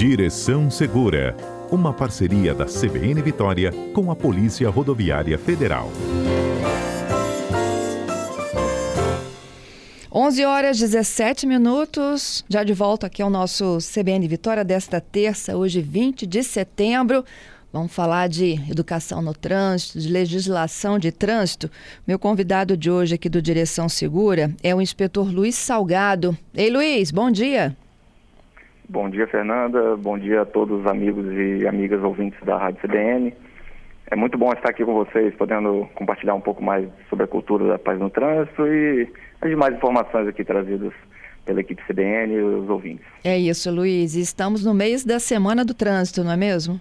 Direção Segura, uma parceria da CBN Vitória com a Polícia Rodoviária Federal. 11 horas 17 minutos, já de volta aqui ao nosso CBN Vitória desta terça, hoje 20 de setembro. Vamos falar de educação no trânsito, de legislação de trânsito. Meu convidado de hoje aqui do Direção Segura é o inspetor Luiz Salgado. Ei, Luiz, bom dia. Bom dia, Fernanda. Bom dia a todos os amigos e amigas ouvintes da Rádio CBN. É muito bom estar aqui com vocês, podendo compartilhar um pouco mais sobre a cultura da paz no trânsito e as demais informações aqui trazidas pela equipe CBN e os ouvintes. É isso, Luiz. Estamos no mês da Semana do Trânsito, não é mesmo?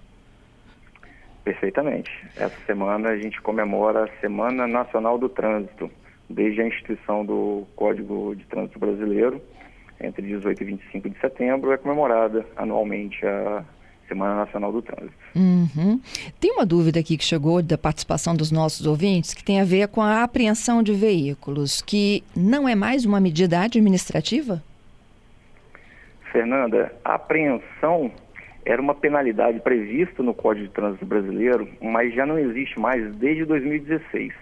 Perfeitamente. Essa semana a gente comemora a Semana Nacional do Trânsito, desde a instituição do Código de Trânsito Brasileiro, entre 18 e 25 de setembro, é comemorada anualmente a Semana Nacional do Trânsito. Uhum. Tem uma dúvida aqui que chegou da participação dos nossos ouvintes que tem a ver com a apreensão de veículos, que não é mais uma medida administrativa? Fernanda, a apreensão era uma penalidade prevista no Código de Trânsito Brasileiro, mas já não existe mais desde 2016.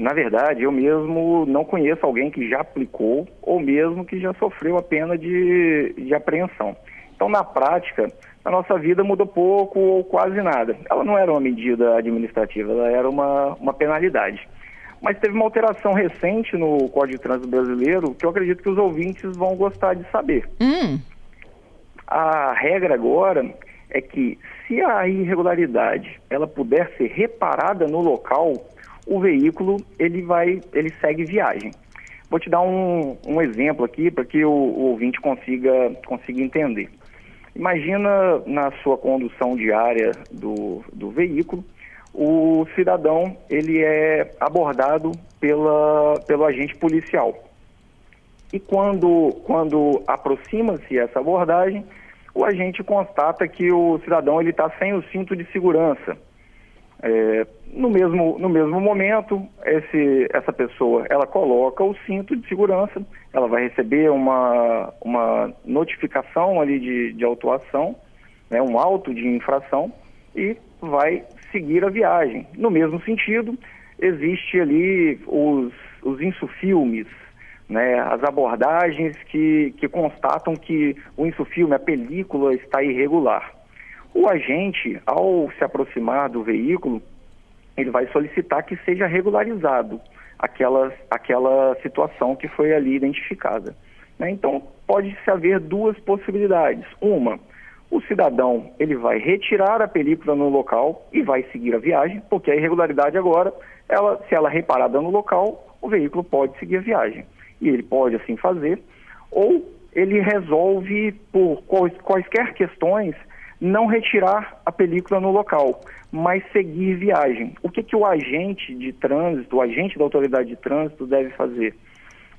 Na verdade, eu mesmo não conheço alguém que já aplicou ou mesmo que já sofreu a pena de, de apreensão. Então, na prática, a nossa vida mudou pouco ou quase nada. Ela não era uma medida administrativa, ela era uma, uma penalidade. Mas teve uma alteração recente no Código de Trânsito Brasileiro que eu acredito que os ouvintes vão gostar de saber. Hum. A regra agora é que se a irregularidade ela puder ser reparada no local, o veículo ele vai, ele segue viagem. Vou te dar um, um exemplo aqui para que o, o, ouvinte consiga, consiga entender. Imagina na sua condução diária do, do veículo, o cidadão ele é abordado pela, pelo agente policial. E quando, quando aproxima-se essa abordagem, o agente constata que o cidadão ele está sem o cinto de segurança. É, no, mesmo, no mesmo momento, esse, essa pessoa ela coloca o cinto de segurança, ela vai receber uma, uma notificação ali de, de autuação, né, um auto de infração e vai seguir a viagem. No mesmo sentido, existe ali os, os insufilmes, né, as abordagens que, que constatam que o insufilme, a película, está irregular. O agente, ao se aproximar do veículo, ele vai solicitar que seja regularizado aquela, aquela situação que foi ali identificada. Né? Então, pode-se haver duas possibilidades. Uma, o cidadão ele vai retirar a película no local e vai seguir a viagem, porque a irregularidade agora, ela, se ela é reparada no local, o veículo pode seguir a viagem e ele pode assim fazer, ou ele resolve, por quaisquer questões, não retirar a película no local, mas seguir viagem. O que, que o agente de trânsito, o agente da autoridade de trânsito deve fazer?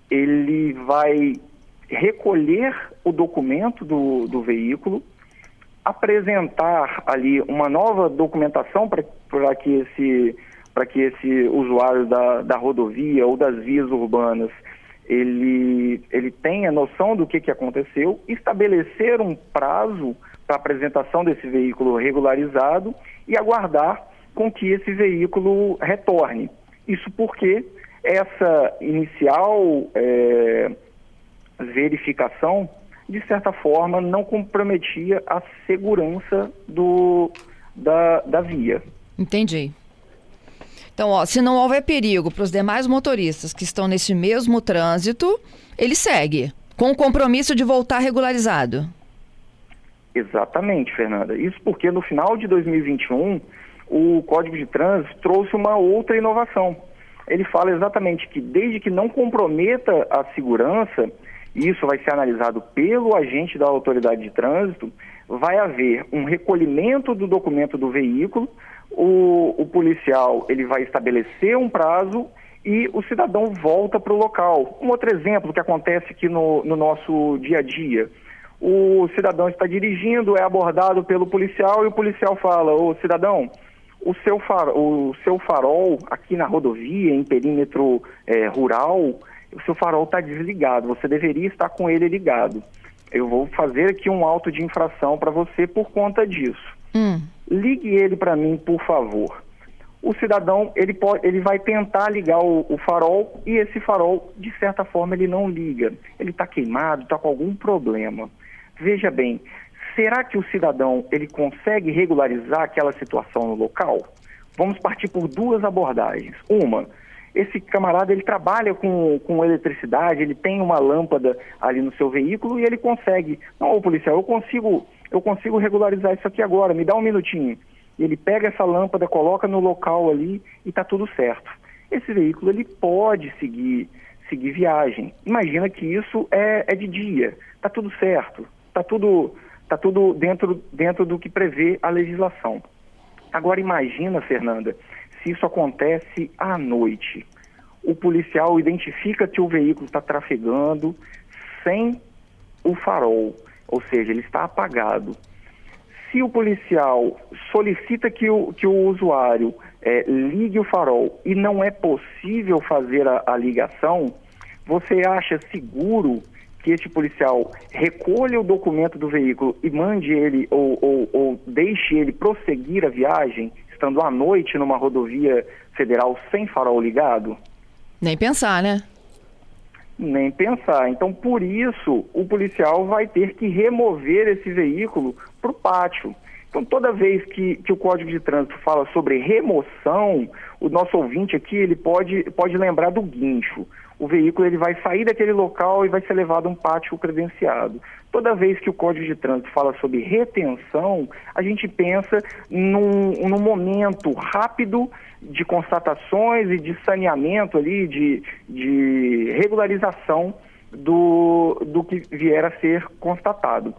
Ele vai recolher o documento do, do veículo, apresentar ali uma nova documentação para que esse para que esse usuário da, da rodovia ou das vias urbanas ele, ele tenha noção do que, que aconteceu, estabelecer um prazo para apresentação desse veículo regularizado e aguardar com que esse veículo retorne. Isso porque essa inicial é, verificação, de certa forma, não comprometia a segurança do, da, da via. Entendi. Então, ó, se não houver perigo para os demais motoristas que estão nesse mesmo trânsito, ele segue, com o compromisso de voltar regularizado. Exatamente, Fernanda. Isso porque no final de 2021, o Código de Trânsito trouxe uma outra inovação. Ele fala exatamente que desde que não comprometa a segurança, e isso vai ser analisado pelo agente da autoridade de trânsito, vai haver um recolhimento do documento do veículo, o, o policial ele vai estabelecer um prazo e o cidadão volta para o local. Um outro exemplo que acontece aqui no, no nosso dia a dia. O cidadão está dirigindo, é abordado pelo policial e o policial fala, ô cidadão, o seu, far, o seu farol aqui na rodovia, em perímetro é, rural, o seu farol está desligado, você deveria estar com ele ligado. eu vou fazer aqui um auto de infração para você por conta disso. Hum. Ligue ele para mim, por favor. O cidadão ele pode, ele vai tentar ligar o, o farol e esse farol de certa forma ele não liga. Ele está queimado, está com algum problema. Veja bem, será que o cidadão ele consegue regularizar aquela situação no local? Vamos partir por duas abordagens. Uma, esse camarada ele trabalha com, com eletricidade, ele tem uma lâmpada ali no seu veículo e ele consegue. Não, ô policial, eu consigo, eu consigo regularizar isso aqui agora, me dá um minutinho. Ele pega essa lâmpada, coloca no local ali e está tudo certo. Esse veículo ele pode seguir, seguir viagem. Imagina que isso é, é de dia, está tudo certo, está tudo, tá tudo dentro, dentro do que prevê a legislação. Agora imagina, Fernanda, se isso acontece à noite. O policial identifica que o veículo está trafegando sem o farol, ou seja, ele está apagado. Se o policial solicita que o, que o usuário é, ligue o farol e não é possível fazer a, a ligação, você acha seguro que este policial recolha o documento do veículo e mande ele ou, ou, ou deixe ele prosseguir a viagem, estando à noite numa rodovia federal sem farol ligado? Nem pensar, né? Nem pensar. Então, por isso, o policial vai ter que remover esse veículo para o pátio. Então, toda vez que, que o Código de Trânsito fala sobre remoção, o nosso ouvinte aqui ele pode, pode lembrar do guincho o veículo ele vai sair daquele local e vai ser levado a um pátio credenciado. Toda vez que o Código de Trânsito fala sobre retenção, a gente pensa num, num momento rápido de constatações e de saneamento ali, de, de regularização do, do que vier a ser constatado.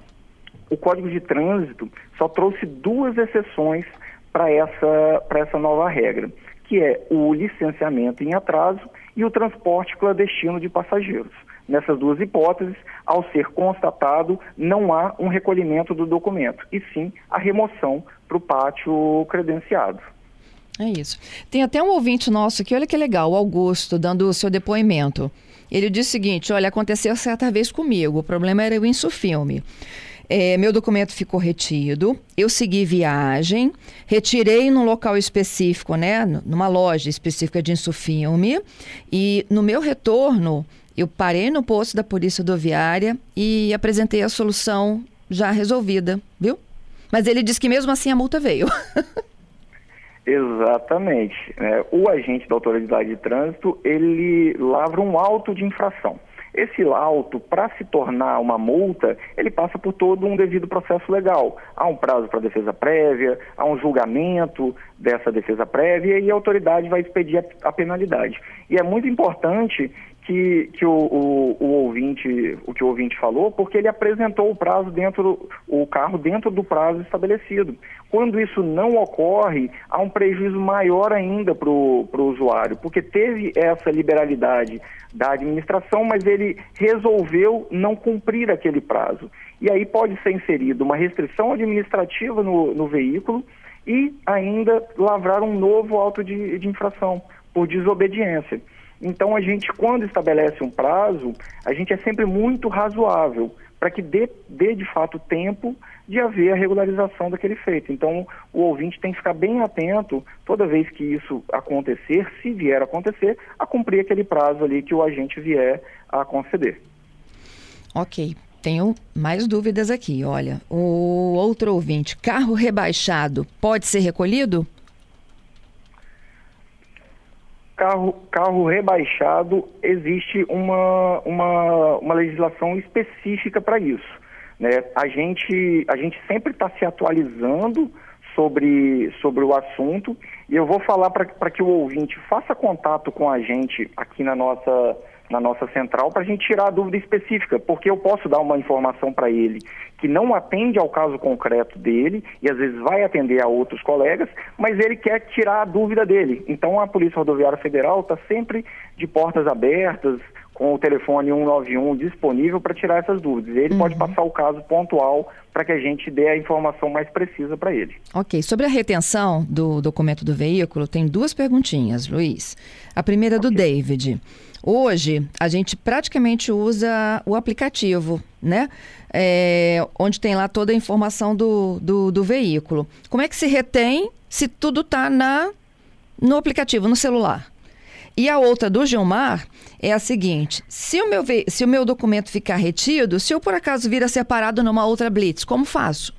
O Código de Trânsito só trouxe duas exceções para essa, essa nova regra, que é o licenciamento em atraso e o transporte clandestino de passageiros. Nessas duas hipóteses, ao ser constatado, não há um recolhimento do documento, e sim a remoção para o pátio credenciado. É isso. Tem até um ouvinte nosso aqui, olha que legal, o Augusto, dando o seu depoimento. Ele diz o seguinte: olha, aconteceu certa vez comigo, o problema era o insufilme. É, meu documento ficou retido, eu segui viagem, retirei num local específico, né, numa loja específica de insufilme, e no meu retorno, eu parei no posto da Polícia Rodoviária e apresentei a solução já resolvida, viu? Mas ele disse que mesmo assim a multa veio. Exatamente. É, o agente da autoridade de trânsito, ele lavra um auto de infração. Esse lauto, para se tornar uma multa, ele passa por todo um devido processo legal. Há um prazo para defesa prévia, há um julgamento dessa defesa prévia e a autoridade vai expedir a, a penalidade. E é muito importante que, que o, o, o, ouvinte, o que o ouvinte falou, porque ele apresentou o prazo dentro, o carro dentro do prazo estabelecido. Quando isso não ocorre, há um prejuízo maior ainda para o usuário, porque teve essa liberalidade da administração, mas ele resolveu não cumprir aquele prazo. E aí pode ser inserida uma restrição administrativa no, no veículo e ainda lavrar um novo auto de, de infração por desobediência. Então, a gente, quando estabelece um prazo, a gente é sempre muito razoável para que dê, dê, de fato tempo de haver a regularização daquele feito. Então, o ouvinte tem que ficar bem atento toda vez que isso acontecer, se vier a acontecer, a cumprir aquele prazo ali que o agente vier a conceder. Ok. Tenho mais dúvidas aqui. Olha, o outro ouvinte, carro rebaixado pode ser recolhido? Carro, carro rebaixado, existe uma, uma, uma legislação específica para isso. Né? A, gente, a gente sempre está se atualizando sobre, sobre o assunto e eu vou falar para que o ouvinte faça contato com a gente aqui na nossa na nossa central para a gente tirar a dúvida específica, porque eu posso dar uma informação para ele que não atende ao caso concreto dele e às vezes vai atender a outros colegas, mas ele quer tirar a dúvida dele. Então a Polícia Rodoviária Federal está sempre de portas abertas, com o telefone 191 disponível para tirar essas dúvidas. Ele uhum. pode passar o caso pontual para que a gente dê a informação mais precisa para ele. Ok. Sobre a retenção do documento do veículo, tem duas perguntinhas, Luiz. A primeira é do David. Hoje, a gente praticamente usa o aplicativo, né? É, onde tem lá toda a informação do, do, do veículo. Como é que se retém se tudo está no aplicativo, no celular? E a outra do Gilmar é a seguinte: se o meu, se o meu documento ficar retido, se eu por acaso vir a separado numa outra blitz, como faço?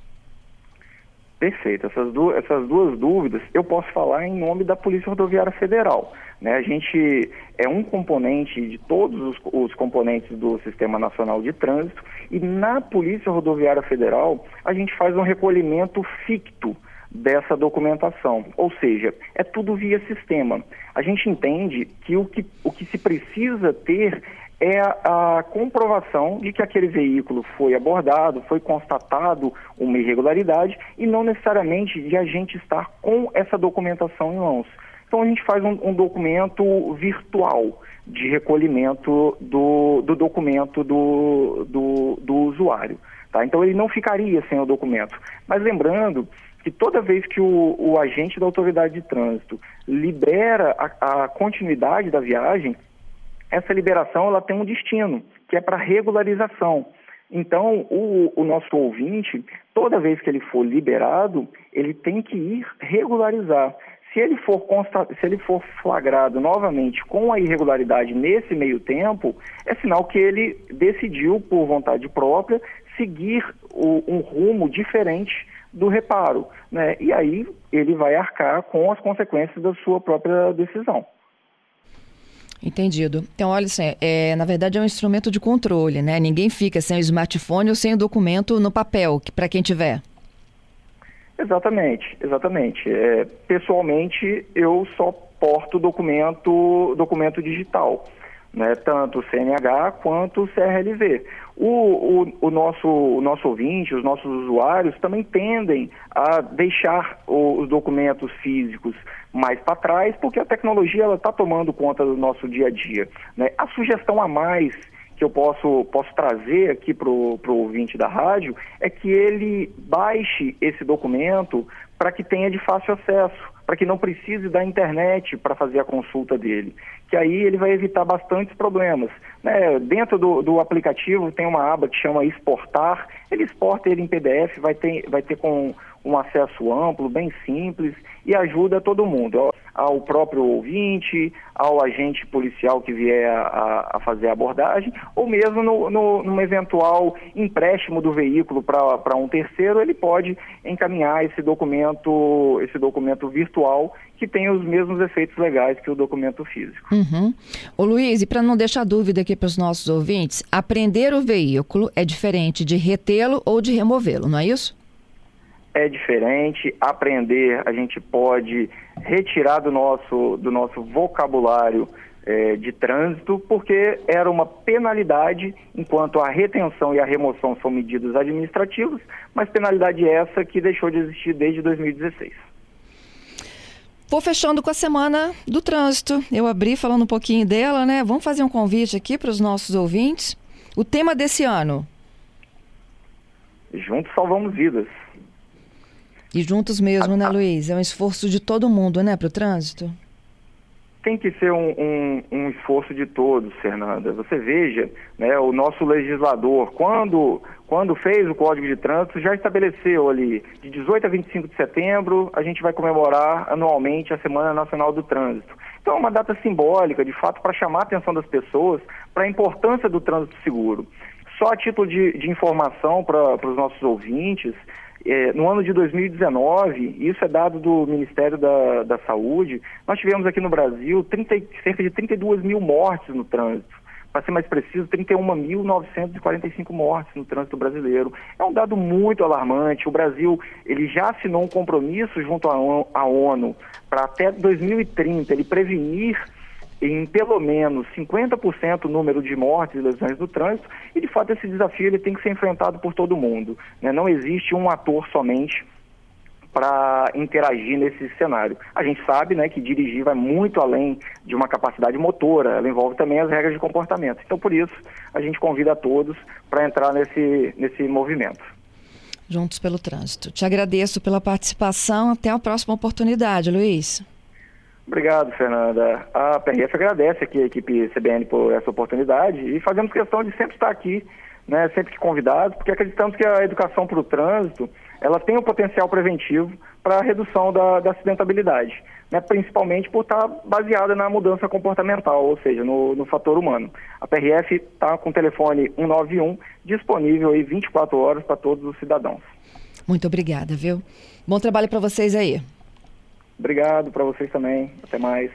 Perfeito. Essas, essas duas dúvidas eu posso falar em nome da Polícia Rodoviária Federal. Né? A gente é um componente de todos os, os, componentes do Sistema Nacional de Trânsito e na Polícia Rodoviária Federal a gente faz um recolhimento ficto dessa documentação, ou seja, é tudo via sistema. A gente entende que o que, o que se precisa ter é a, a, comprovação de que aquele veículo foi abordado, foi constatado uma irregularidade e não necessariamente de a gente estar com essa documentação em mãos. Então a gente faz um, um documento virtual de recolhimento do, do documento do, do, do usuário. Tá? Então ele não ficaria sem o documento. Mas lembrando que toda vez que o, o agente da autoridade de trânsito libera a, a continuidade da viagem, essa liberação ela tem um destino, que é para regularização. Então, o, o, nosso ouvinte, toda vez que ele for liberado, ele tem que ir regularizar. Se ele for, consta, se ele for flagrado novamente com a irregularidade nesse meio tempo, é sinal que ele decidiu, por vontade própria, seguir o, um rumo diferente do reparo. Né? E aí ele vai arcar com as consequências da sua própria decisão. Entendido. Então, olha assim, é, na verdade é um instrumento de controle, né? Ninguém fica sem o smartphone ou sem o documento no papel, para quem tiver. Exatamente, exatamente. É, pessoalmente, eu só porto documento, documento digital né, tanto o CNH quanto o CRLV. O, o, o, nosso, o nosso ouvinte, os nossos usuários também tendem a deixar os documentos físicos mais para trás, porque a tecnologia está tomando conta do nosso dia a dia. Né? A sugestão a mais que eu posso, posso trazer aqui para o ouvinte da rádio é que ele baixe esse documento para que tenha de fácil acesso para que não precise da internet para fazer a consulta dele, que aí ele vai evitar bastantes problemas. Né? Dentro do, do, aplicativo tem uma aba que chama exportar, ele exporta ele em PDF, vai ter, vai ter com um acesso amplo, bem simples e ajuda todo mundo, ao próprio ouvinte, ao agente policial que vier a, a fazer a abordagem, ou mesmo no, no, num eventual empréstimo do veículo para um terceiro, ele pode encaminhar esse documento, esse documento virtual que tem os mesmos efeitos legais que o documento físico. Uhum. Ô Luiz, e para não deixar dúvida aqui para os nossos ouvintes, aprender o veículo é diferente de retê-lo ou de removê-lo, não é isso? É diferente. Aprender, a gente pode retirar do nosso, do nosso vocabulário é, de trânsito, porque era uma penalidade, enquanto a retenção e a remoção são medidas administrativas, mas penalidade essa que deixou de existir desde 2016. Vou fechando com a semana do trânsito. Eu abri falando um pouquinho dela, né? Vamos fazer um convite aqui para os nossos ouvintes. O tema desse ano? Juntos salvamos vidas. E juntos mesmo, né, Luiz? É um esforço de todo mundo, né, para o trânsito? Tem que ser um, um, um, esforço de todos, Fernanda. Você veja, né, o nosso legislador, quando, quando fez o Código de Trânsito, já estabeleceu ali, de 18 a 25 de setembro, a gente vai comemorar anualmente a Semana Nacional do Trânsito. Então é uma data simbólica, de fato, para chamar a atenção das pessoas para a importância do trânsito seguro. Só a título de, de informação para os nossos ouvintes, é, no ano de 2019, isso é dado do Ministério da, da Saúde, nós tivemos aqui no Brasil 30, cerca de 32 mil mortes no trânsito. Para ser mais preciso, 31.945 mortes no trânsito brasileiro. É um dado muito alarmante. O Brasil ele já assinou um compromisso junto à ONU para até 2030 ele prevenir em pelo menos 50% o número de mortes e lesões no trânsito, e de fato esse desafio ele tem que ser enfrentado por todo mundo. Né? Não existe um ator somente para interagir nesse cenário. A gente sabe né, que dirigir vai muito além de uma capacidade motora, ela envolve também as regras de comportamento. Então, por isso, a gente convida a todos para entrar nesse, nesse movimento. Juntos pelo Trânsito. Te agradeço pela participação. Até a próxima oportunidade, Luiz. Obrigado, Fernanda. A PRF agradece aqui a equipe CBN por essa oportunidade e fazemos questão de sempre estar aqui, né, sempre que convidados, porque acreditamos que a educação para o trânsito ela tem um potencial preventivo para a redução da, da acidentabilidade, né, principalmente por estar baseada na mudança comportamental, ou seja, no, no fator humano. A PRF está com o telefone 191 disponível aí 24 horas para todos os cidadãos. Muito obrigada, viu? Bom trabalho para vocês aí. Obrigado para vocês também. Até mais.